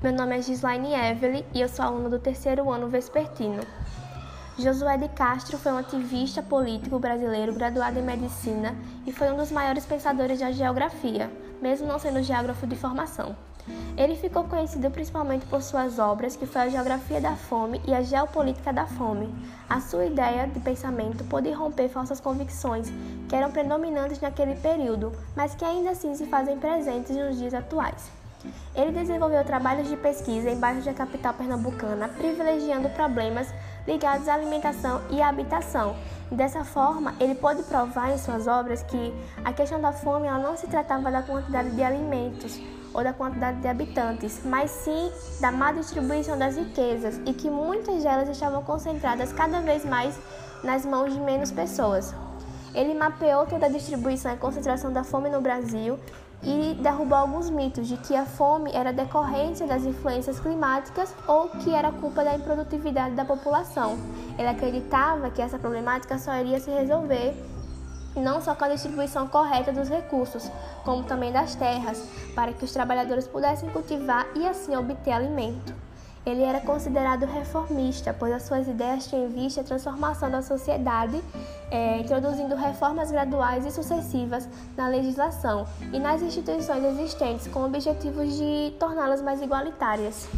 Meu nome é Gislaine Evelyn e eu sou aluna do terceiro ano vespertino. Josué de Castro foi um ativista político brasileiro graduado em medicina e foi um dos maiores pensadores da geografia, mesmo não sendo geógrafo de formação. Ele ficou conhecido principalmente por suas obras, que foi a Geografia da Fome e a Geopolítica da Fome. A sua ideia de pensamento pôde romper falsas convicções que eram predominantes naquele período, mas que ainda assim se fazem presentes nos dias atuais. Ele desenvolveu trabalhos de pesquisa em bairros da capital pernambucana, privilegiando problemas ligados à alimentação e à habitação. Dessa forma, ele pôde provar em suas obras que a questão da fome não se tratava da quantidade de alimentos ou da quantidade de habitantes, mas sim da má distribuição das riquezas e que muitas delas estavam concentradas cada vez mais nas mãos de menos pessoas. Ele mapeou toda a distribuição e concentração da fome no Brasil e derrubou alguns mitos de que a fome era decorrência das influências climáticas ou que era culpa da improdutividade da população. Ele acreditava que essa problemática só iria se resolver não só com a distribuição correta dos recursos, como também das terras, para que os trabalhadores pudessem cultivar e assim obter alimento. Ele era considerado reformista, pois as suas ideias tinham em vista a transformação da sociedade, é, introduzindo reformas graduais e sucessivas na legislação e nas instituições existentes, com o objetivo de torná-las mais igualitárias.